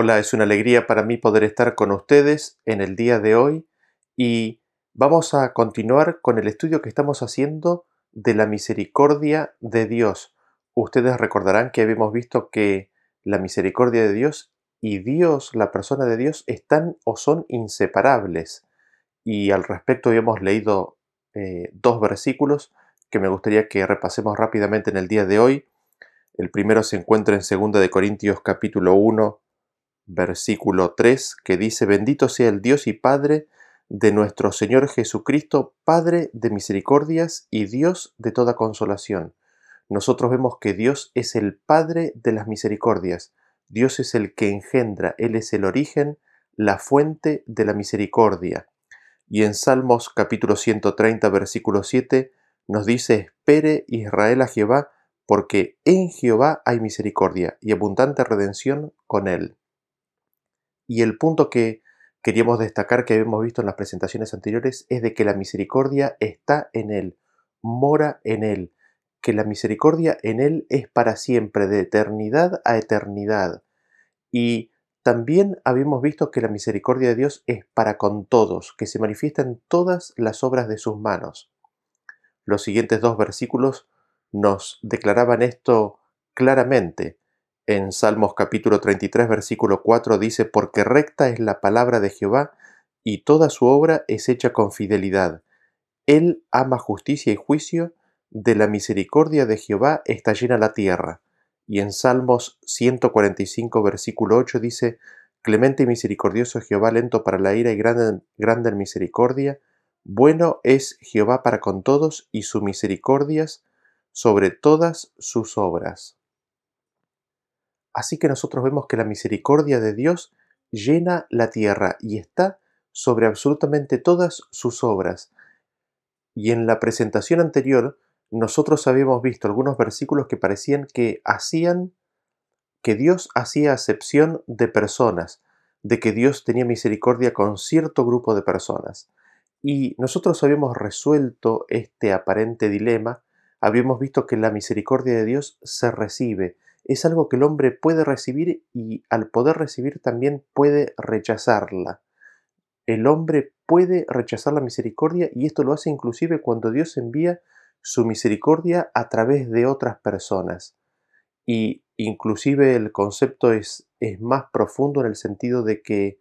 Hola, es una alegría para mí poder estar con ustedes en el día de hoy y vamos a continuar con el estudio que estamos haciendo de la misericordia de Dios. Ustedes recordarán que habíamos visto que la misericordia de Dios y Dios, la persona de Dios, están o son inseparables. Y al respecto habíamos leído eh, dos versículos que me gustaría que repasemos rápidamente en el día de hoy. El primero se encuentra en 2 de Corintios capítulo 1 versículo 3, que dice, bendito sea el Dios y Padre de nuestro Señor Jesucristo, Padre de misericordias y Dios de toda consolación. Nosotros vemos que Dios es el Padre de las misericordias, Dios es el que engendra, Él es el origen, la fuente de la misericordia. Y en Salmos capítulo 130, versículo 7, nos dice, espere Israel a Jehová, porque en Jehová hay misericordia y abundante redención con él. Y el punto que queríamos destacar que habíamos visto en las presentaciones anteriores es de que la misericordia está en Él, mora en Él, que la misericordia en Él es para siempre, de eternidad a eternidad. Y también habíamos visto que la misericordia de Dios es para con todos, que se manifiesta en todas las obras de sus manos. Los siguientes dos versículos nos declaraban esto claramente en Salmos capítulo 33, versículo 4 dice, Porque recta es la palabra de Jehová, y toda su obra es hecha con fidelidad. Él ama justicia y juicio, de la misericordia de Jehová está llena la tierra. Y en Salmos 145, versículo 8 dice, Clemente y misericordioso Jehová, lento para la ira y grande, en misericordia, bueno es Jehová para con todos y su misericordias sobre todas sus obras. Así que nosotros vemos que la misericordia de Dios llena la tierra y está sobre absolutamente todas sus obras. Y en la presentación anterior nosotros habíamos visto algunos versículos que parecían que hacían que Dios hacía acepción de personas, de que Dios tenía misericordia con cierto grupo de personas. Y nosotros habíamos resuelto este aparente dilema, habíamos visto que la misericordia de Dios se recibe, es algo que el hombre puede recibir y al poder recibir también puede rechazarla. El hombre puede rechazar la misericordia y esto lo hace inclusive cuando Dios envía su misericordia a través de otras personas. Y inclusive el concepto es, es más profundo en el sentido de que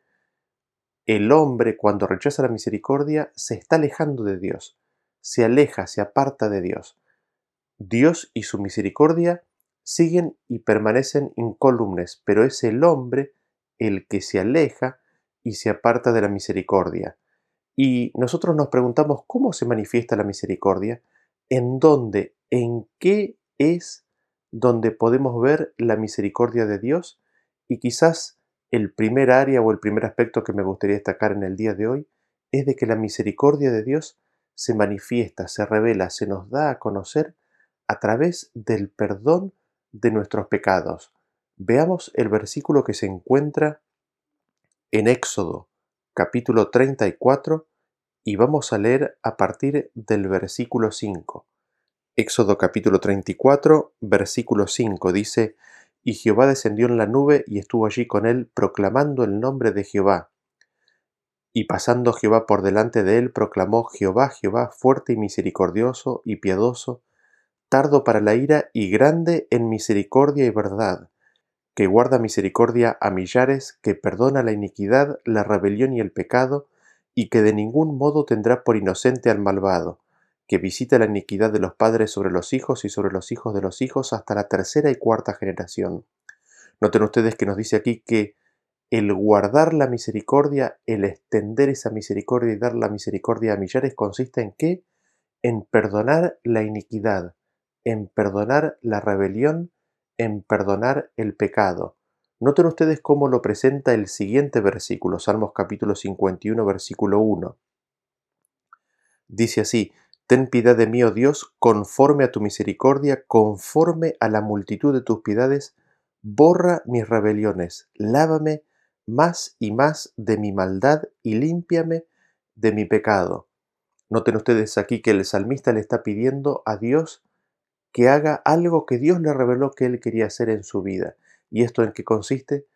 el hombre cuando rechaza la misericordia se está alejando de Dios, se aleja, se aparta de Dios. Dios y su misericordia siguen y permanecen incólumes, pero es el hombre el que se aleja y se aparta de la misericordia. Y nosotros nos preguntamos cómo se manifiesta la misericordia, en dónde, en qué es donde podemos ver la misericordia de Dios y quizás el primer área o el primer aspecto que me gustaría destacar en el día de hoy es de que la misericordia de Dios se manifiesta, se revela, se nos da a conocer a través del perdón de nuestros pecados. Veamos el versículo que se encuentra en Éxodo capítulo 34 y vamos a leer a partir del versículo 5. Éxodo capítulo 34, versículo 5 dice, Y Jehová descendió en la nube y estuvo allí con él, proclamando el nombre de Jehová. Y pasando Jehová por delante de él, proclamó Jehová, Jehová, fuerte y misericordioso y piadoso, tardo para la ira y grande en misericordia y verdad, que guarda misericordia a millares, que perdona la iniquidad, la rebelión y el pecado, y que de ningún modo tendrá por inocente al malvado, que visita la iniquidad de los padres sobre los hijos y sobre los hijos de los hijos hasta la tercera y cuarta generación. Noten ustedes que nos dice aquí que el guardar la misericordia, el extender esa misericordia y dar la misericordia a millares consiste en qué? En perdonar la iniquidad, en perdonar la rebelión, en perdonar el pecado. Noten ustedes cómo lo presenta el siguiente versículo, Salmos capítulo 51, versículo 1. Dice así, Ten piedad de mí, oh Dios, conforme a tu misericordia, conforme a la multitud de tus piedades, borra mis rebeliones, lávame más y más de mi maldad y límpiame de mi pecado. Noten ustedes aquí que el salmista le está pidiendo a Dios que haga algo que Dios le reveló que él quería hacer en su vida. ¿Y esto en qué consiste?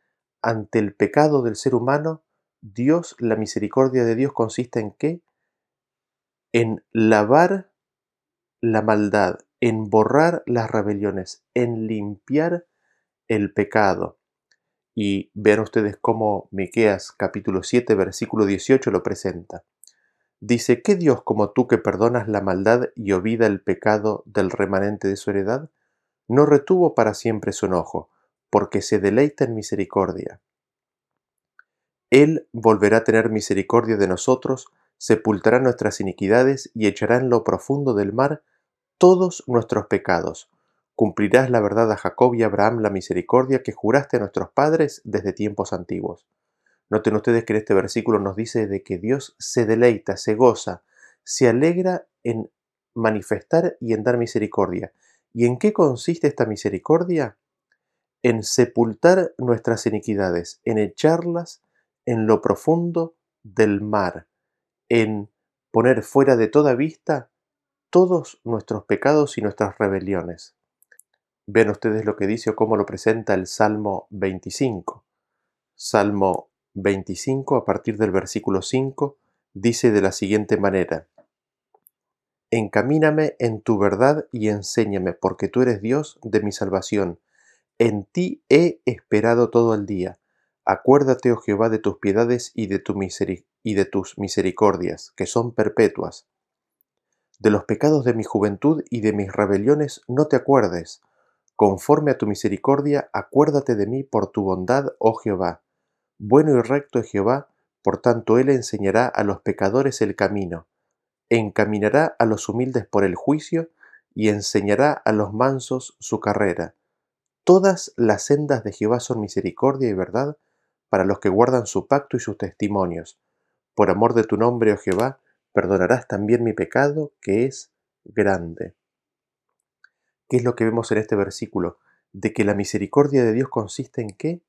Ante el pecado del ser humano, Dios, la misericordia de Dios consiste en qué? En lavar la maldad, en borrar las rebeliones, en limpiar el pecado. Y vean ustedes cómo Miqueas capítulo 7 versículo 18 lo presenta. Dice, ¿qué Dios como tú que perdonas la maldad y olvida el pecado del remanente de su heredad? No retuvo para siempre su enojo, porque se deleita en misericordia. Él volverá a tener misericordia de nosotros, sepultará nuestras iniquidades y echará en lo profundo del mar todos nuestros pecados. Cumplirás la verdad a Jacob y Abraham la misericordia que juraste a nuestros padres desde tiempos antiguos. Noten ustedes que en este versículo nos dice de que Dios se deleita, se goza, se alegra en manifestar y en dar misericordia. ¿Y en qué consiste esta misericordia? En sepultar nuestras iniquidades, en echarlas en lo profundo del mar, en poner fuera de toda vista todos nuestros pecados y nuestras rebeliones. Vean ustedes lo que dice o cómo lo presenta el Salmo 25. Salmo 25 a partir del versículo 5 dice de la siguiente manera, Encamíname en tu verdad y enséñame, porque tú eres Dios de mi salvación. En ti he esperado todo el día. Acuérdate, oh Jehová, de tus piedades y de, y de tus misericordias, que son perpetuas. De los pecados de mi juventud y de mis rebeliones no te acuerdes. Conforme a tu misericordia, acuérdate de mí por tu bondad, oh Jehová bueno y recto es Jehová, por tanto él enseñará a los pecadores el camino, encaminará a los humildes por el juicio, y enseñará a los mansos su carrera. Todas las sendas de Jehová son misericordia y verdad para los que guardan su pacto y sus testimonios. Por amor de tu nombre, oh Jehová, perdonarás también mi pecado, que es grande. ¿Qué es lo que vemos en este versículo? De que la misericordia de Dios consiste en qué?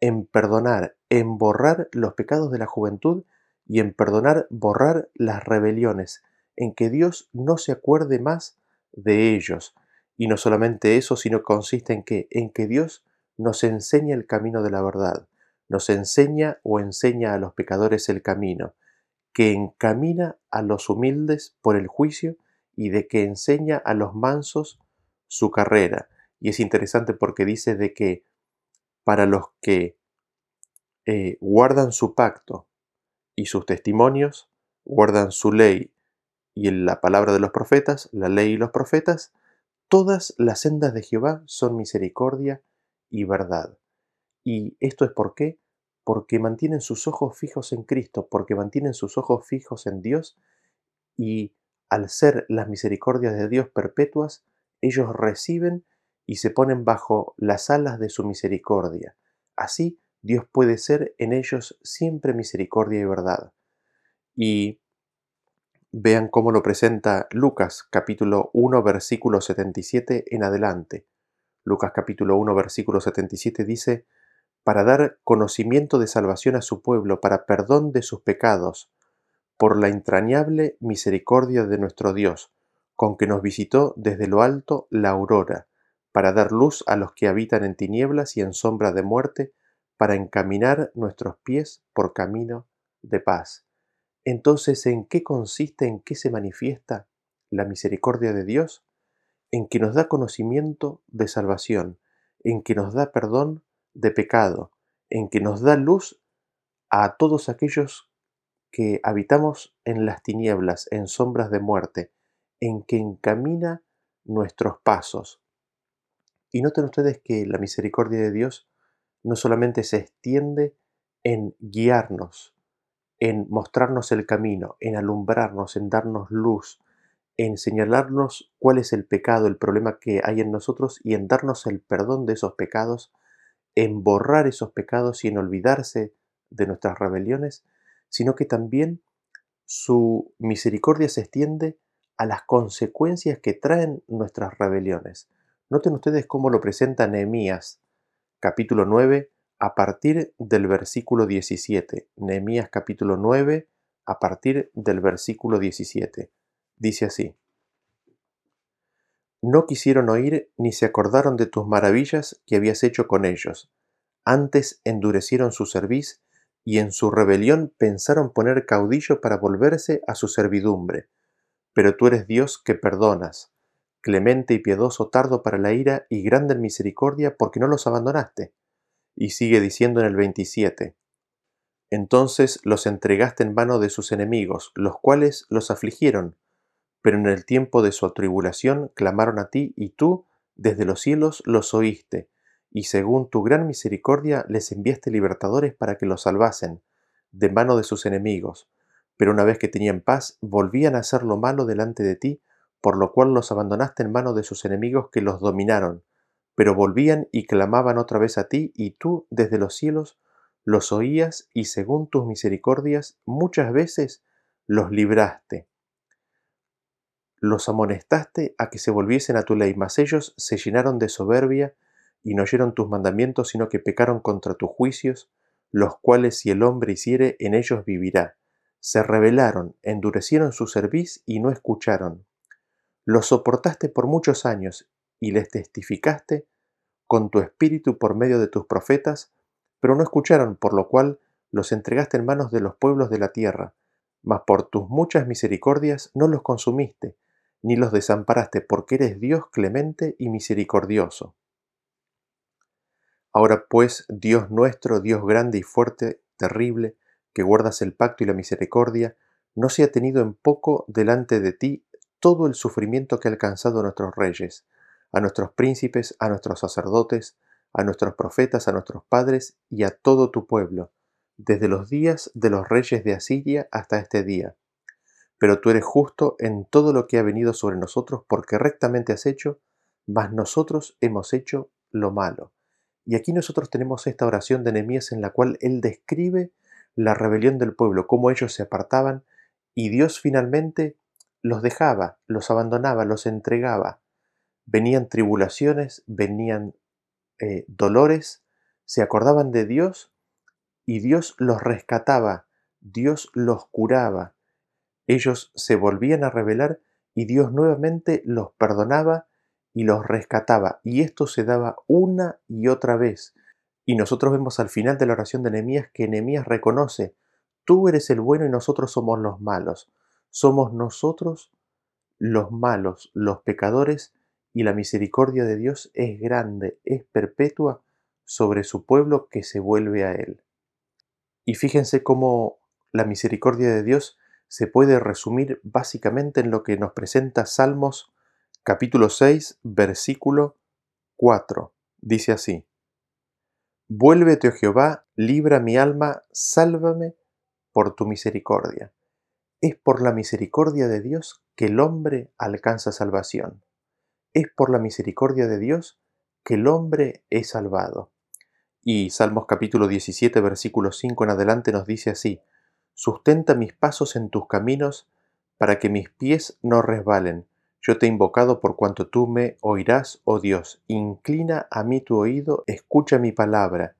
en perdonar, en borrar los pecados de la juventud y en perdonar, borrar las rebeliones, en que Dios no se acuerde más de ellos. Y no solamente eso, sino consiste en que, en que Dios nos enseña el camino de la verdad, nos enseña o enseña a los pecadores el camino, que encamina a los humildes por el juicio y de que enseña a los mansos su carrera. Y es interesante porque dice de que para los que eh, guardan su pacto y sus testimonios, guardan su ley y la palabra de los profetas, la ley y los profetas, todas las sendas de Jehová son misericordia y verdad. Y esto es por qué? Porque mantienen sus ojos fijos en Cristo, porque mantienen sus ojos fijos en Dios y al ser las misericordias de Dios perpetuas, ellos reciben y se ponen bajo las alas de su misericordia. Así Dios puede ser en ellos siempre misericordia y verdad. Y vean cómo lo presenta Lucas capítulo 1 versículo 77 en adelante. Lucas capítulo 1 versículo 77 dice, para dar conocimiento de salvación a su pueblo, para perdón de sus pecados, por la entrañable misericordia de nuestro Dios, con que nos visitó desde lo alto la aurora, para dar luz a los que habitan en tinieblas y en sombras de muerte, para encaminar nuestros pies por camino de paz. Entonces, ¿en qué consiste, en qué se manifiesta la misericordia de Dios? En que nos da conocimiento de salvación, en que nos da perdón de pecado, en que nos da luz a todos aquellos que habitamos en las tinieblas, en sombras de muerte, en que encamina nuestros pasos. Y noten ustedes que la misericordia de Dios no solamente se extiende en guiarnos, en mostrarnos el camino, en alumbrarnos, en darnos luz, en señalarnos cuál es el pecado, el problema que hay en nosotros y en darnos el perdón de esos pecados, en borrar esos pecados y en olvidarse de nuestras rebeliones, sino que también su misericordia se extiende a las consecuencias que traen nuestras rebeliones. Noten ustedes cómo lo presenta Nehemías, capítulo 9, a partir del versículo 17. Nehemías capítulo 9, a partir del versículo 17. Dice así. No quisieron oír ni se acordaron de tus maravillas que habías hecho con ellos. Antes endurecieron su cerviz y en su rebelión pensaron poner caudillo para volverse a su servidumbre. Pero tú eres Dios que perdonas, clemente y piadoso tardo para la ira y grande en misericordia, porque no los abandonaste. Y sigue diciendo en el 27. Entonces los entregaste en mano de sus enemigos, los cuales los afligieron, pero en el tiempo de su atribulación clamaron a ti, y tú desde los cielos los oíste, y según tu gran misericordia les enviaste libertadores para que los salvasen, de mano de sus enemigos. Pero una vez que tenían paz, volvían a hacer lo malo delante de ti, por lo cual los abandonaste en manos de sus enemigos que los dominaron, pero volvían y clamaban otra vez a ti, y tú desde los cielos los oías y según tus misericordias muchas veces los libraste. Los amonestaste a que se volviesen a tu ley, mas ellos se llenaron de soberbia y no oyeron tus mandamientos, sino que pecaron contra tus juicios, los cuales si el hombre hiciere, en ellos vivirá. Se rebelaron, endurecieron su cerviz y no escucharon. Los soportaste por muchos años y les testificaste con tu espíritu por medio de tus profetas, pero no escucharon, por lo cual los entregaste en manos de los pueblos de la tierra, mas por tus muchas misericordias no los consumiste, ni los desamparaste, porque eres Dios clemente y misericordioso. Ahora pues, Dios nuestro, Dios grande y fuerte, terrible, que guardas el pacto y la misericordia, no se ha tenido en poco delante de ti todo el sufrimiento que ha alcanzado a nuestros reyes, a nuestros príncipes, a nuestros sacerdotes, a nuestros profetas, a nuestros padres y a todo tu pueblo, desde los días de los reyes de Asiria hasta este día. Pero tú eres justo en todo lo que ha venido sobre nosotros porque rectamente has hecho, mas nosotros hemos hecho lo malo. Y aquí nosotros tenemos esta oración de Nehemías en la cual él describe la rebelión del pueblo, cómo ellos se apartaban y Dios finalmente los dejaba, los abandonaba, los entregaba. Venían tribulaciones, venían eh, dolores, se acordaban de Dios y Dios los rescataba, Dios los curaba. Ellos se volvían a rebelar y Dios nuevamente los perdonaba y los rescataba. Y esto se daba una y otra vez. Y nosotros vemos al final de la oración de Nehemías que Nehemías reconoce, tú eres el bueno y nosotros somos los malos somos nosotros los malos, los pecadores, y la misericordia de Dios es grande, es perpetua sobre su pueblo que se vuelve a Él. Y fíjense cómo la misericordia de Dios se puede resumir básicamente en lo que nos presenta Salmos capítulo 6, versículo 4. Dice así, Vuélvete, oh Jehová, libra mi alma, sálvame por tu misericordia. Es por la misericordia de Dios que el hombre alcanza salvación. Es por la misericordia de Dios que el hombre es salvado. Y Salmos capítulo 17, versículo 5 en adelante nos dice así, Sustenta mis pasos en tus caminos, para que mis pies no resbalen. Yo te he invocado por cuanto tú me oirás, oh Dios. Inclina a mí tu oído, escucha mi palabra.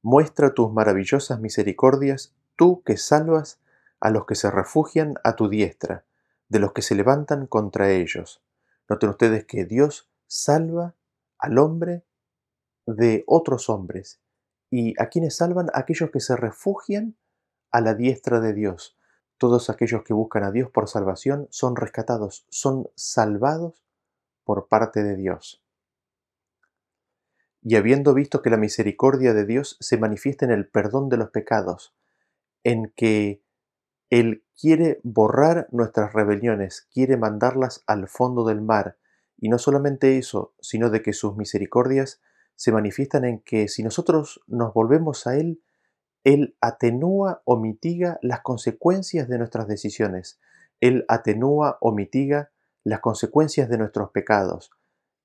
Muestra tus maravillosas misericordias, tú que salvas a los que se refugian a tu diestra, de los que se levantan contra ellos. Noten ustedes que Dios salva al hombre de otros hombres, y a quienes salvan aquellos que se refugian a la diestra de Dios. Todos aquellos que buscan a Dios por salvación son rescatados, son salvados por parte de Dios. Y habiendo visto que la misericordia de Dios se manifiesta en el perdón de los pecados, en que él quiere borrar nuestras rebeliones, quiere mandarlas al fondo del mar, y no solamente eso, sino de que sus misericordias se manifiestan en que si nosotros nos volvemos a Él, Él atenúa o mitiga las consecuencias de nuestras decisiones, Él atenúa o mitiga las consecuencias de nuestros pecados,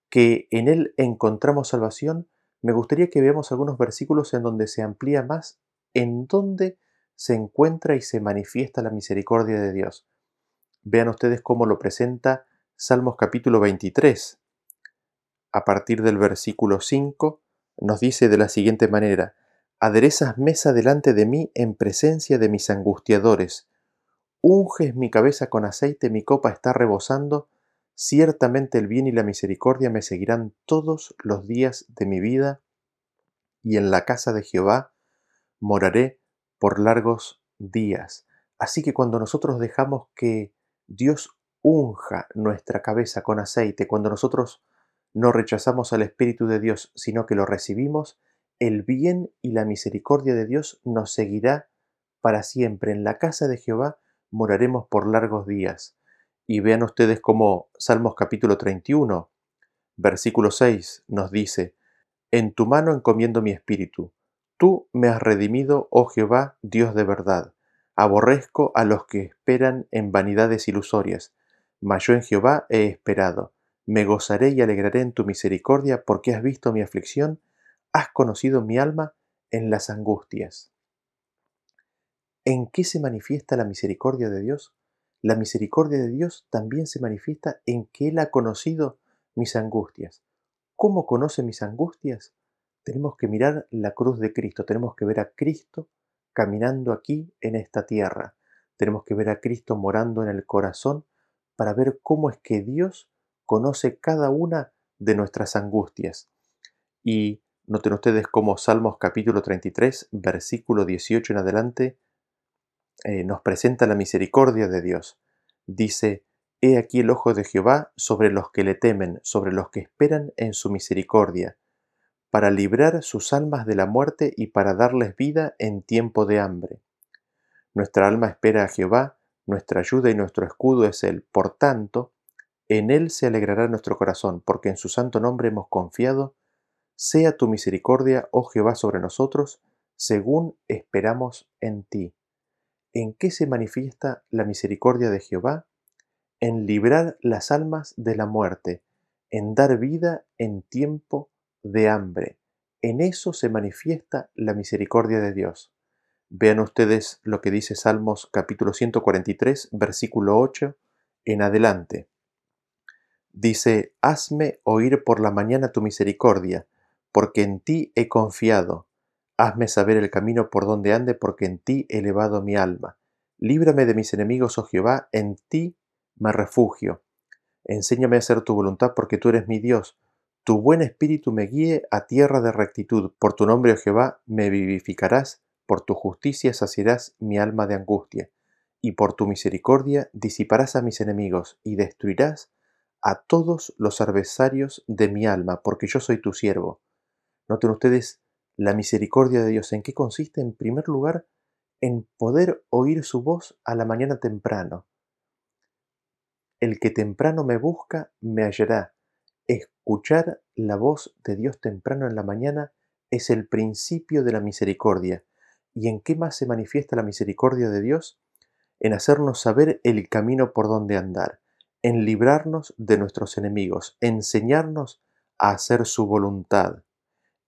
que en Él encontramos salvación, me gustaría que veamos algunos versículos en donde se amplía más en dónde se encuentra y se manifiesta la misericordia de Dios. Vean ustedes cómo lo presenta Salmos capítulo 23. A partir del versículo 5 nos dice de la siguiente manera, aderezas mesa delante de mí en presencia de mis angustiadores, unges mi cabeza con aceite, mi copa está rebosando, ciertamente el bien y la misericordia me seguirán todos los días de mi vida, y en la casa de Jehová moraré por largos días. Así que cuando nosotros dejamos que Dios unja nuestra cabeza con aceite, cuando nosotros no rechazamos al Espíritu de Dios, sino que lo recibimos, el bien y la misericordia de Dios nos seguirá para siempre. En la casa de Jehová moraremos por largos días. Y vean ustedes cómo Salmos capítulo 31, versículo 6 nos dice, En tu mano encomiendo mi espíritu, Tú me has redimido, oh Jehová, Dios de verdad. Aborrezco a los que esperan en vanidades ilusorias, mas yo en Jehová he esperado. Me gozaré y alegraré en tu misericordia, porque has visto mi aflicción, has conocido mi alma en las angustias. ¿En qué se manifiesta la misericordia de Dios? La misericordia de Dios también se manifiesta en que Él ha conocido mis angustias. ¿Cómo conoce mis angustias? Tenemos que mirar la cruz de Cristo, tenemos que ver a Cristo caminando aquí en esta tierra, tenemos que ver a Cristo morando en el corazón para ver cómo es que Dios conoce cada una de nuestras angustias. Y noten ustedes cómo Salmos capítulo 33, versículo 18 en adelante, eh, nos presenta la misericordia de Dios. Dice, He aquí el ojo de Jehová sobre los que le temen, sobre los que esperan en su misericordia, para librar sus almas de la muerte y para darles vida en tiempo de hambre. Nuestra alma espera a Jehová, nuestra ayuda y nuestro escudo es Él. Por tanto, en Él se alegrará nuestro corazón, porque en su santo nombre hemos confiado. Sea tu misericordia, oh Jehová, sobre nosotros, según esperamos en ti. ¿En qué se manifiesta la misericordia de Jehová? En librar las almas de la muerte, en dar vida en tiempo de de hambre. En eso se manifiesta la misericordia de Dios. Vean ustedes lo que dice Salmos capítulo 143, versículo 8 en adelante. Dice, Hazme oír por la mañana tu misericordia, porque en ti he confiado. Hazme saber el camino por donde ande, porque en ti he elevado mi alma. Líbrame de mis enemigos, oh Jehová, en ti me refugio. Enséñame a hacer tu voluntad, porque tú eres mi Dios. Tu buen espíritu me guíe a tierra de rectitud. Por tu nombre, oh Jehová, me vivificarás. Por tu justicia saciarás mi alma de angustia. Y por tu misericordia disiparás a mis enemigos y destruirás a todos los adversarios de mi alma, porque yo soy tu siervo. Noten ustedes la misericordia de Dios. ¿En qué consiste? En primer lugar, en poder oír su voz a la mañana temprano. El que temprano me busca, me hallará. Escuchar la voz de Dios temprano en la mañana es el principio de la misericordia. ¿Y en qué más se manifiesta la misericordia de Dios? En hacernos saber el camino por donde andar, en librarnos de nuestros enemigos, enseñarnos a hacer su voluntad,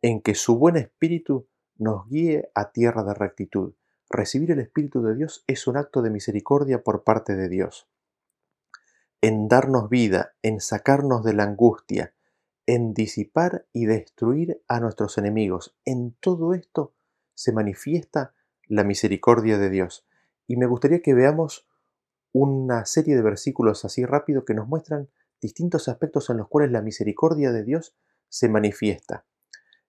en que su buen espíritu nos guíe a tierra de rectitud. Recibir el Espíritu de Dios es un acto de misericordia por parte de Dios. En darnos vida, en sacarnos de la angustia, en disipar y destruir a nuestros enemigos. En todo esto se manifiesta la misericordia de Dios. Y me gustaría que veamos una serie de versículos así rápido que nos muestran distintos aspectos en los cuales la misericordia de Dios se manifiesta.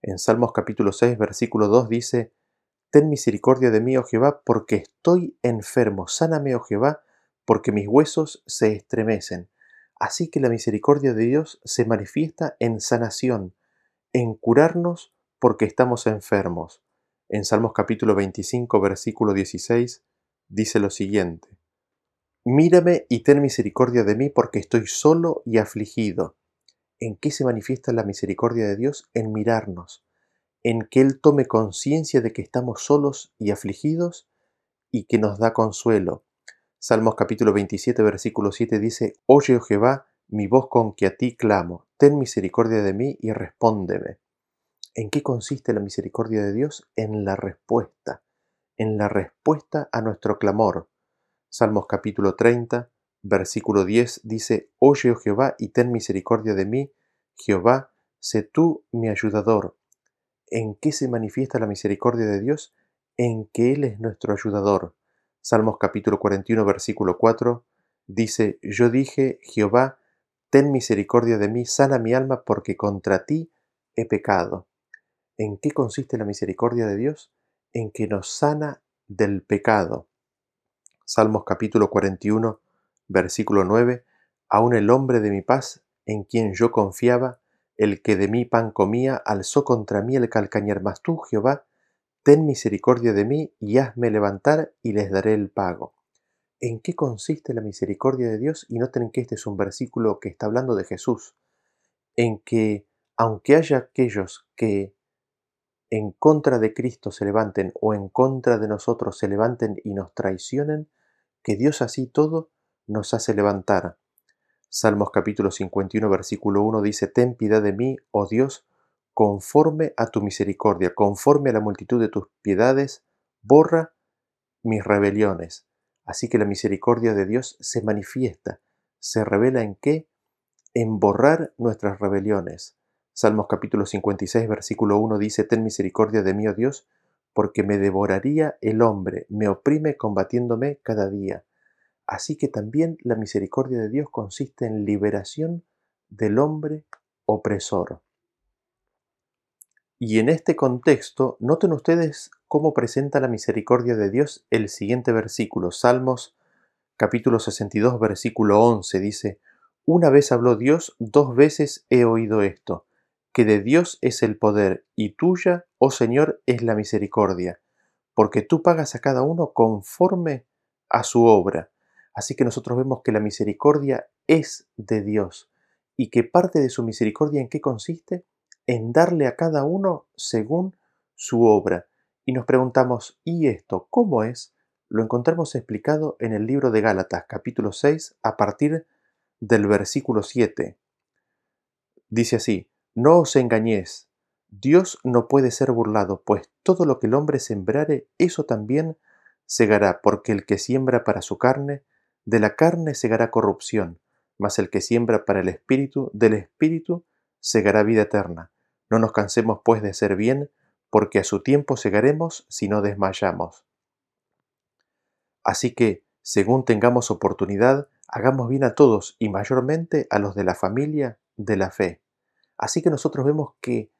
En Salmos capítulo 6, versículo 2 dice, Ten misericordia de mí, oh Jehová, porque estoy enfermo. Sáname, oh Jehová, porque mis huesos se estremecen. Así que la misericordia de Dios se manifiesta en sanación, en curarnos porque estamos enfermos. En Salmos capítulo 25, versículo 16, dice lo siguiente. Mírame y ten misericordia de mí porque estoy solo y afligido. ¿En qué se manifiesta la misericordia de Dios? En mirarnos, en que Él tome conciencia de que estamos solos y afligidos y que nos da consuelo, Salmos capítulo 27, versículo 7 dice, Oye, Jehová, mi voz con que a ti clamo, ten misericordia de mí y respóndeme. ¿En qué consiste la misericordia de Dios? En la respuesta, en la respuesta a nuestro clamor. Salmos capítulo 30, versículo 10 dice, Oye, oh Jehová, y ten misericordia de mí, Jehová, sé tú mi ayudador. ¿En qué se manifiesta la misericordia de Dios? En que Él es nuestro ayudador. Salmos capítulo 41, versículo 4, dice, Yo dije, Jehová, ten misericordia de mí, sana mi alma, porque contra ti he pecado. ¿En qué consiste la misericordia de Dios? En que nos sana del pecado. Salmos capítulo 41, versículo 9, Aún el hombre de mi paz, en quien yo confiaba, el que de mí pan comía, alzó contra mí el calcañer mas tú, Jehová, Ten misericordia de mí y hazme levantar y les daré el pago. ¿En qué consiste la misericordia de Dios? Y noten que este es un versículo que está hablando de Jesús, en que aunque haya aquellos que en contra de Cristo se levanten o en contra de nosotros se levanten y nos traicionen, que Dios así todo nos hace levantar. Salmos capítulo 51 versículo 1 dice, Ten piedad de mí, oh Dios, conforme a tu misericordia, conforme a la multitud de tus piedades, borra mis rebeliones. Así que la misericordia de Dios se manifiesta, se revela en qué? En borrar nuestras rebeliones. Salmos capítulo 56, versículo 1 dice, Ten misericordia de mí, oh Dios, porque me devoraría el hombre, me oprime combatiéndome cada día. Así que también la misericordia de Dios consiste en liberación del hombre opresor. Y en este contexto, noten ustedes cómo presenta la misericordia de Dios el siguiente versículo, Salmos capítulo 62, versículo 11, dice, Una vez habló Dios, dos veces he oído esto, que de Dios es el poder, y tuya, oh Señor, es la misericordia, porque tú pagas a cada uno conforme a su obra. Así que nosotros vemos que la misericordia es de Dios, y que parte de su misericordia en qué consiste? en darle a cada uno según su obra. Y nos preguntamos, ¿y esto cómo es? Lo encontramos explicado en el libro de Gálatas, capítulo 6, a partir del versículo 7. Dice así, No os engañéis, Dios no puede ser burlado, pues todo lo que el hombre sembrare, eso también segará, porque el que siembra para su carne, de la carne segará corrupción, mas el que siembra para el espíritu, del espíritu segará vida eterna. No nos cansemos pues de hacer bien, porque a su tiempo segaremos si no desmayamos. Así que, según tengamos oportunidad, hagamos bien a todos y mayormente a los de la familia de la fe. Así que nosotros vemos que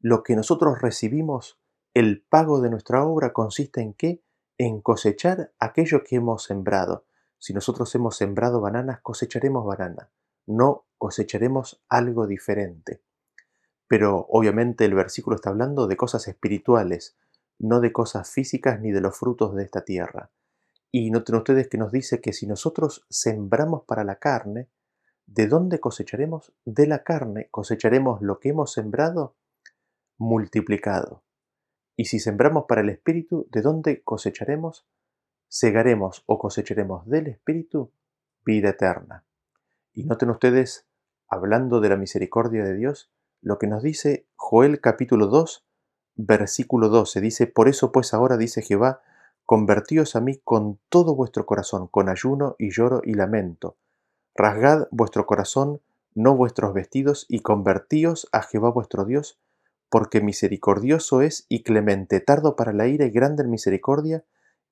lo que nosotros recibimos, el pago de nuestra obra consiste en qué? En cosechar aquello que hemos sembrado. Si nosotros hemos sembrado bananas, cosecharemos banana, no cosecharemos algo diferente. Pero obviamente el versículo está hablando de cosas espirituales, no de cosas físicas ni de los frutos de esta tierra. Y noten ustedes que nos dice que si nosotros sembramos para la carne, ¿de dónde cosecharemos? De la carne cosecharemos lo que hemos sembrado multiplicado. Y si sembramos para el Espíritu, ¿de dónde cosecharemos? Segaremos o cosecharemos del Espíritu vida eterna. Y noten ustedes, hablando de la misericordia de Dios, lo que nos dice Joel capítulo 2, versículo 12. Dice, por eso pues ahora dice Jehová, convertíos a mí con todo vuestro corazón, con ayuno y lloro y lamento. Rasgad vuestro corazón, no vuestros vestidos, y convertíos a Jehová vuestro Dios, porque misericordioso es y clemente, tardo para la ira y grande en misericordia,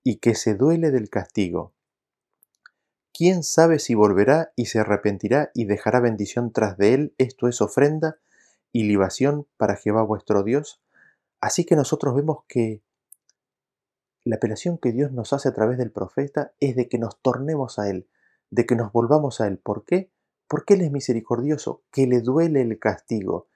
y que se duele del castigo. ¿Quién sabe si volverá y se arrepentirá y dejará bendición tras de él? Esto es ofrenda y libación para Jehová vuestro Dios. Así que nosotros vemos que la apelación que Dios nos hace a través del profeta es de que nos tornemos a Él, de que nos volvamos a Él. ¿Por qué? Porque Él es misericordioso, que le duele el castigo,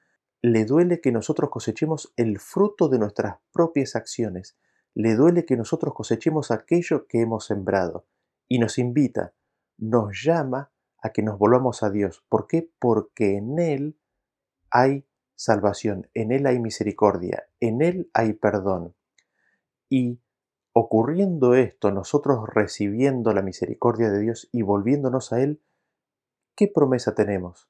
le duele que nosotros cosechemos el fruto de nuestras propias acciones, le duele que nosotros cosechemos aquello que hemos sembrado, y nos invita, nos llama a que nos volvamos a Dios. ¿Por qué? Porque en Él hay salvación, en Él hay misericordia, en Él hay perdón. Y ocurriendo esto, nosotros recibiendo la misericordia de Dios y volviéndonos a Él, ¿qué promesa tenemos?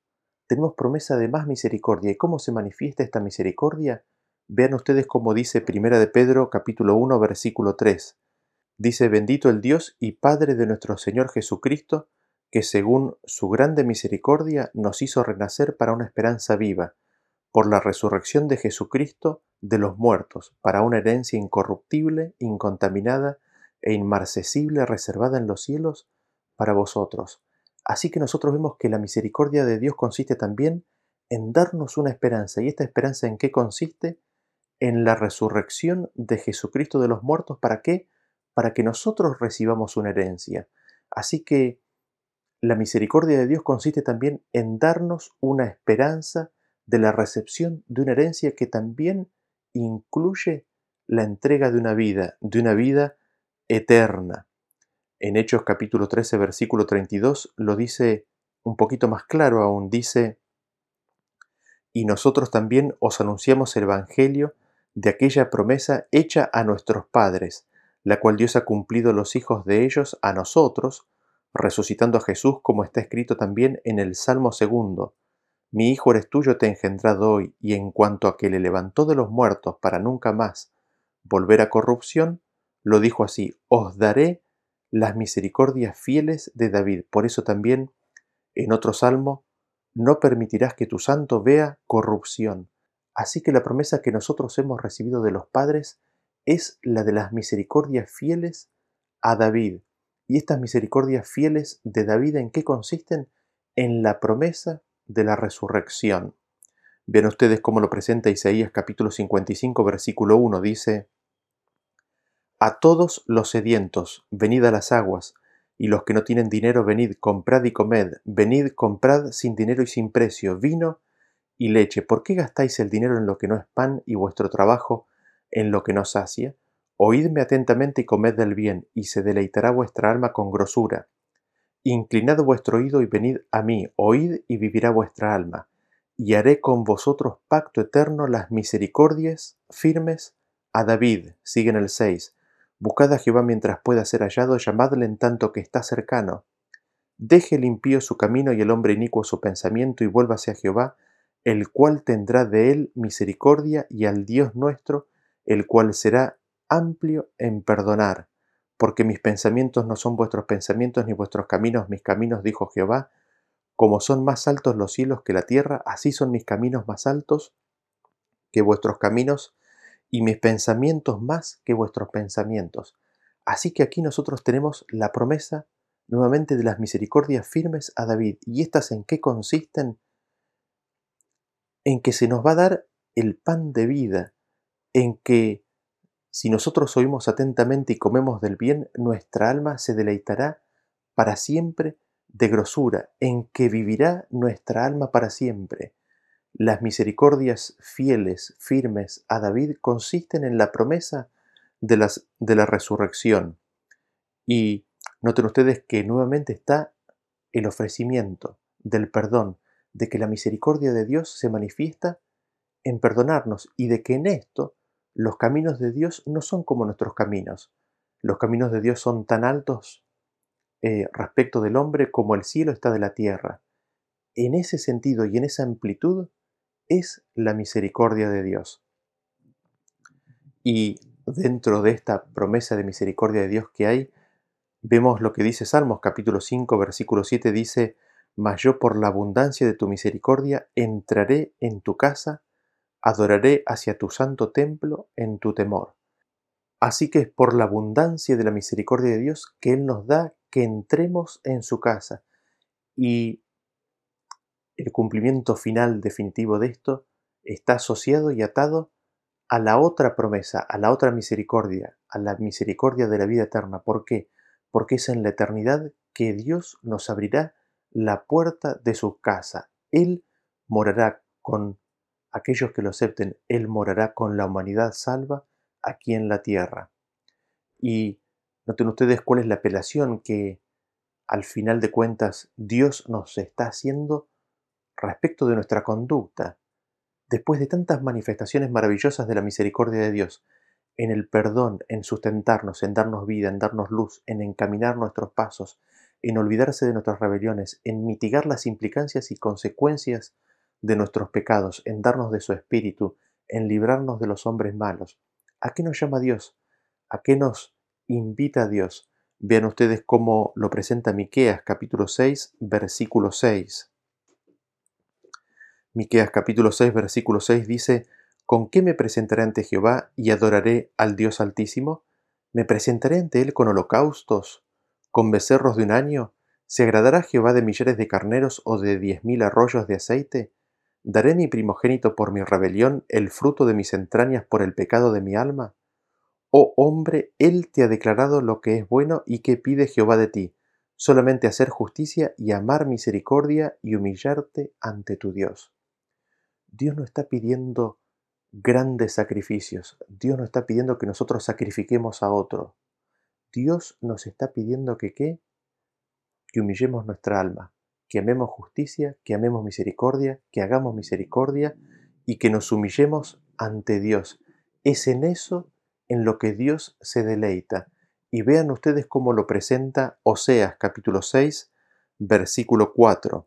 Tenemos promesa de más misericordia. ¿Y cómo se manifiesta esta misericordia? Vean ustedes cómo dice Primera de Pedro capítulo 1 versículo 3. Dice, bendito el Dios y Padre de nuestro Señor Jesucristo, que según su grande misericordia nos hizo renacer para una esperanza viva por la resurrección de Jesucristo de los muertos, para una herencia incorruptible, incontaminada e inmarcesible reservada en los cielos para vosotros. Así que nosotros vemos que la misericordia de Dios consiste también en darnos una esperanza. ¿Y esta esperanza en qué consiste? En la resurrección de Jesucristo de los muertos. ¿Para qué? Para que nosotros recibamos una herencia. Así que la misericordia de Dios consiste también en darnos una esperanza de la recepción de una herencia que también incluye la entrega de una vida, de una vida eterna. En Hechos capítulo 13, versículo 32 lo dice un poquito más claro aún, dice, y nosotros también os anunciamos el Evangelio de aquella promesa hecha a nuestros padres, la cual Dios ha cumplido los hijos de ellos a nosotros, resucitando a Jesús como está escrito también en el Salmo segundo mi hijo eres tuyo te he engendrado hoy, y en cuanto a que le levantó de los muertos para nunca más volver a corrupción, lo dijo así, os daré las misericordias fieles de David. Por eso también, en otro salmo, no permitirás que tu santo vea corrupción. Así que la promesa que nosotros hemos recibido de los padres es la de las misericordias fieles a David. ¿Y estas misericordias fieles de David en qué consisten? En la promesa de la resurrección. Vean ustedes cómo lo presenta Isaías capítulo 55, versículo 1. Dice, A todos los sedientos, venid a las aguas, y los que no tienen dinero, venid, comprad y comed, venid, comprad sin dinero y sin precio, vino y leche. ¿Por qué gastáis el dinero en lo que no es pan y vuestro trabajo en lo que no sacia? Oídme atentamente y comed del bien, y se deleitará vuestra alma con grosura. Inclinad vuestro oído y venid a mí, oíd y vivirá vuestra alma, y haré con vosotros pacto eterno las misericordias firmes a David. siguen el 6. Buscad a Jehová mientras pueda ser hallado, llamadle en tanto que está cercano. Deje el impío su camino y el hombre inicuo su pensamiento y vuélvase a Jehová, el cual tendrá de él misericordia y al Dios nuestro, el cual será amplio en perdonar porque mis pensamientos no son vuestros pensamientos, ni vuestros caminos mis caminos, dijo Jehová. Como son más altos los cielos que la tierra, así son mis caminos más altos que vuestros caminos, y mis pensamientos más que vuestros pensamientos. Así que aquí nosotros tenemos la promesa nuevamente de las misericordias firmes a David. ¿Y estas en qué consisten? En que se nos va a dar el pan de vida, en que si nosotros oímos atentamente y comemos del bien, nuestra alma se deleitará para siempre de grosura, en que vivirá nuestra alma para siempre. Las misericordias fieles, firmes a David, consisten en la promesa de, las, de la resurrección. Y noten ustedes que nuevamente está el ofrecimiento del perdón, de que la misericordia de Dios se manifiesta en perdonarnos y de que en esto los caminos de Dios no son como nuestros caminos. Los caminos de Dios son tan altos eh, respecto del hombre como el cielo está de la tierra. En ese sentido y en esa amplitud es la misericordia de Dios. Y dentro de esta promesa de misericordia de Dios que hay, vemos lo que dice Salmos capítulo 5 versículo 7 dice, Mas yo por la abundancia de tu misericordia entraré en tu casa adoraré hacia tu santo templo en tu temor. Así que es por la abundancia de la misericordia de Dios que Él nos da que entremos en su casa. Y el cumplimiento final definitivo de esto está asociado y atado a la otra promesa, a la otra misericordia, a la misericordia de la vida eterna. ¿Por qué? Porque es en la eternidad que Dios nos abrirá la puerta de su casa. Él morará con aquellos que lo acepten, Él morará con la humanidad salva aquí en la tierra. Y noten ustedes cuál es la apelación que al final de cuentas Dios nos está haciendo respecto de nuestra conducta. Después de tantas manifestaciones maravillosas de la misericordia de Dios, en el perdón, en sustentarnos, en darnos vida, en darnos luz, en encaminar nuestros pasos, en olvidarse de nuestras rebeliones, en mitigar las implicancias y consecuencias de nuestros pecados, en darnos de su espíritu, en librarnos de los hombres malos. ¿A qué nos llama Dios? ¿A qué nos invita Dios? Vean ustedes cómo lo presenta Miqueas capítulo 6, versículo 6. Miqueas capítulo 6, versículo 6 dice, ¿Con qué me presentaré ante Jehová y adoraré al Dios Altísimo? ¿Me presentaré ante él con holocaustos, con becerros de un año? ¿Se agradará Jehová de millares de carneros o de diez mil arroyos de aceite? ¿Daré mi primogénito por mi rebelión, el fruto de mis entrañas por el pecado de mi alma? Oh hombre, Él te ha declarado lo que es bueno y que pide Jehová de ti, solamente hacer justicia y amar misericordia y humillarte ante tu Dios. Dios no está pidiendo grandes sacrificios, Dios no está pidiendo que nosotros sacrifiquemos a otro, Dios nos está pidiendo que qué? Que humillemos nuestra alma, que amemos justicia, que amemos misericordia, que hagamos misericordia y que nos humillemos ante Dios. Es en eso en lo que Dios se deleita. Y vean ustedes cómo lo presenta Oseas capítulo 6, versículo 4.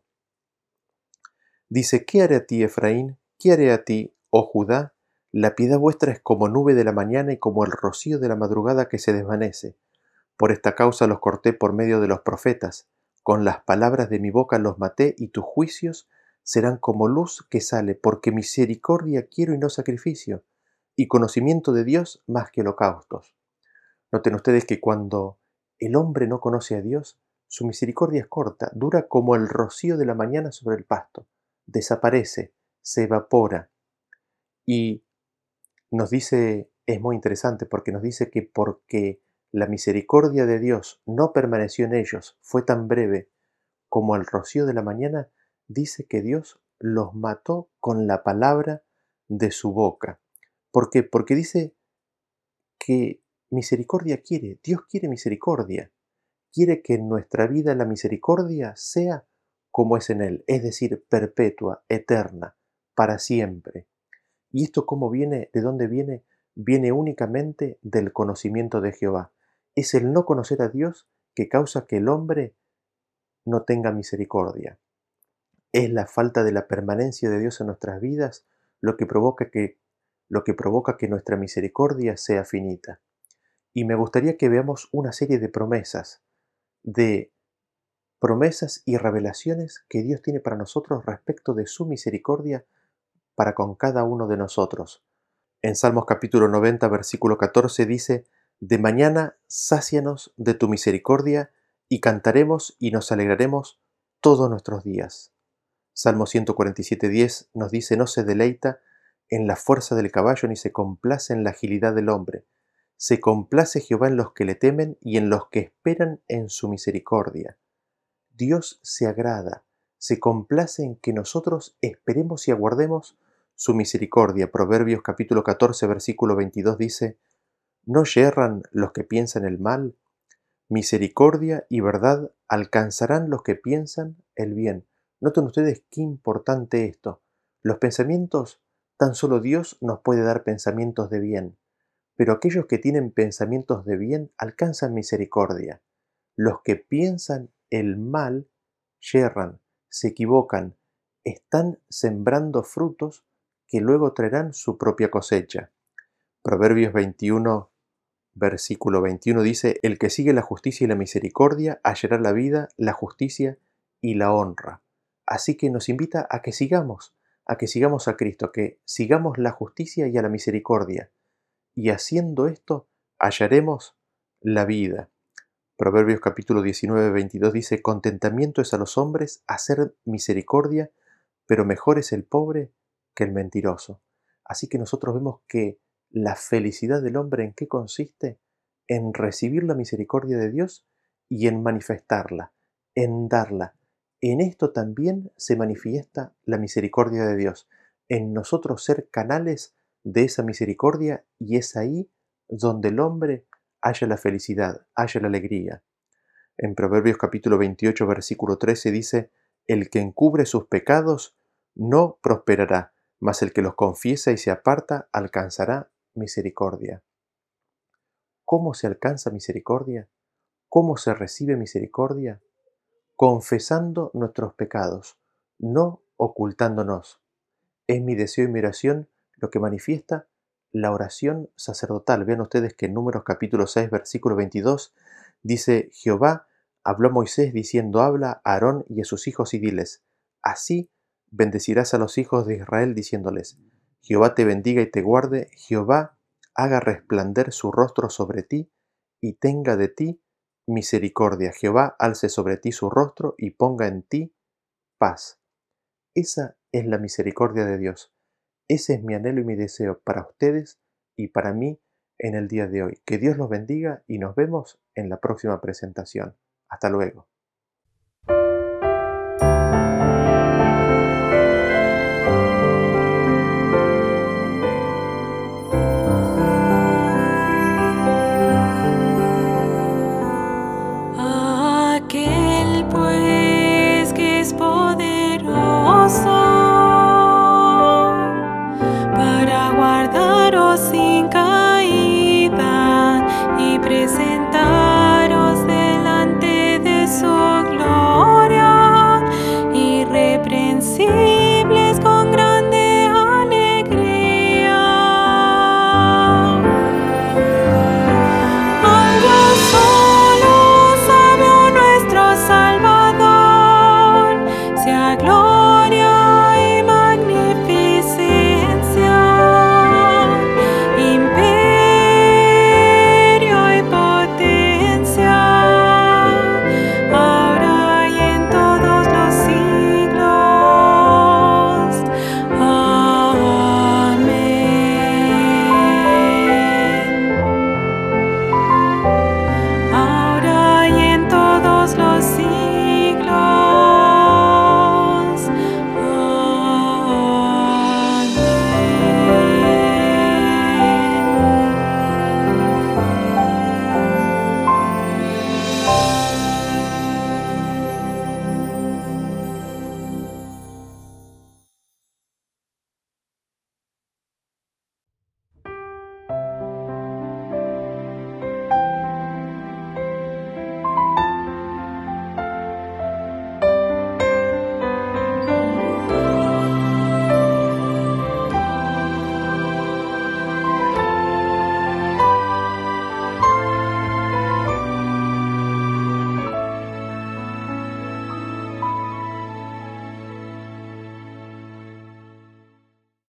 Dice, ¿qué haré a ti, Efraín? ¿Qué haré a ti, oh Judá? La piedad vuestra es como nube de la mañana y como el rocío de la madrugada que se desvanece. Por esta causa los corté por medio de los profetas con las palabras de mi boca los maté y tus juicios serán como luz que sale, porque misericordia quiero y no sacrificio, y conocimiento de Dios más que holocaustos. Noten ustedes que cuando el hombre no conoce a Dios, su misericordia es corta, dura como el rocío de la mañana sobre el pasto, desaparece, se evapora. Y nos dice, es muy interesante porque nos dice que porque la misericordia de Dios no permaneció en ellos, fue tan breve como el rocío de la mañana, dice que Dios los mató con la palabra de su boca. ¿Por qué? Porque dice que misericordia quiere, Dios quiere misericordia, quiere que en nuestra vida la misericordia sea como es en Él, es decir, perpetua, eterna, para siempre. ¿Y esto cómo viene? ¿De dónde viene? Viene únicamente del conocimiento de Jehová. Es el no conocer a Dios que causa que el hombre no tenga misericordia. Es la falta de la permanencia de Dios en nuestras vidas lo que provoca que, lo que, provoca que nuestra misericordia sea finita. Y me gustaría que veamos una serie de promesas, de promesas y revelaciones que Dios tiene para nosotros respecto de su misericordia para con cada uno de nosotros. En Salmos capítulo 90, versículo 14 dice, de mañana sácianos de tu misericordia, y cantaremos y nos alegraremos todos nuestros días. Salmo 147.10 nos dice, no se deleita en la fuerza del caballo ni se complace en la agilidad del hombre. Se complace Jehová en los que le temen y en los que esperan en su misericordia. Dios se agrada, se complace en que nosotros esperemos y aguardemos su misericordia. Proverbios capítulo 14 versículo 22 dice, ¿No yerran los que piensan el mal? Misericordia y verdad alcanzarán los que piensan el bien. Noten ustedes qué importante esto. Los pensamientos, tan solo Dios nos puede dar pensamientos de bien, pero aquellos que tienen pensamientos de bien alcanzan misericordia. Los que piensan el mal yerran, se equivocan, están sembrando frutos que luego traerán su propia cosecha. Proverbios 21, versículo 21 dice, El que sigue la justicia y la misericordia hallará la vida, la justicia y la honra. Así que nos invita a que sigamos, a que sigamos a Cristo, que sigamos la justicia y a la misericordia. Y haciendo esto, hallaremos la vida. Proverbios capítulo 19, 22 dice, Contentamiento es a los hombres hacer misericordia, pero mejor es el pobre que el mentiroso. Así que nosotros vemos que la felicidad del hombre en qué consiste? En recibir la misericordia de Dios y en manifestarla, en darla. En esto también se manifiesta la misericordia de Dios, en nosotros ser canales de esa misericordia y es ahí donde el hombre haya la felicidad, haya la alegría. En Proverbios capítulo 28 versículo 13 dice, El que encubre sus pecados no prosperará, mas el que los confiesa y se aparta alcanzará misericordia. ¿Cómo se alcanza misericordia? ¿Cómo se recibe misericordia? Confesando nuestros pecados, no ocultándonos. Es mi deseo y mi oración lo que manifiesta la oración sacerdotal. Vean ustedes que en Números capítulo 6, versículo 22, dice Jehová habló a Moisés diciendo, habla a Aarón y a sus hijos y diles, así bendecirás a los hijos de Israel diciéndoles, Jehová te bendiga y te guarde, Jehová haga resplandecer su rostro sobre ti y tenga de ti misericordia. Jehová alce sobre ti su rostro y ponga en ti paz. Esa es la misericordia de Dios. Ese es mi anhelo y mi deseo para ustedes y para mí en el día de hoy. Que Dios los bendiga y nos vemos en la próxima presentación. Hasta luego.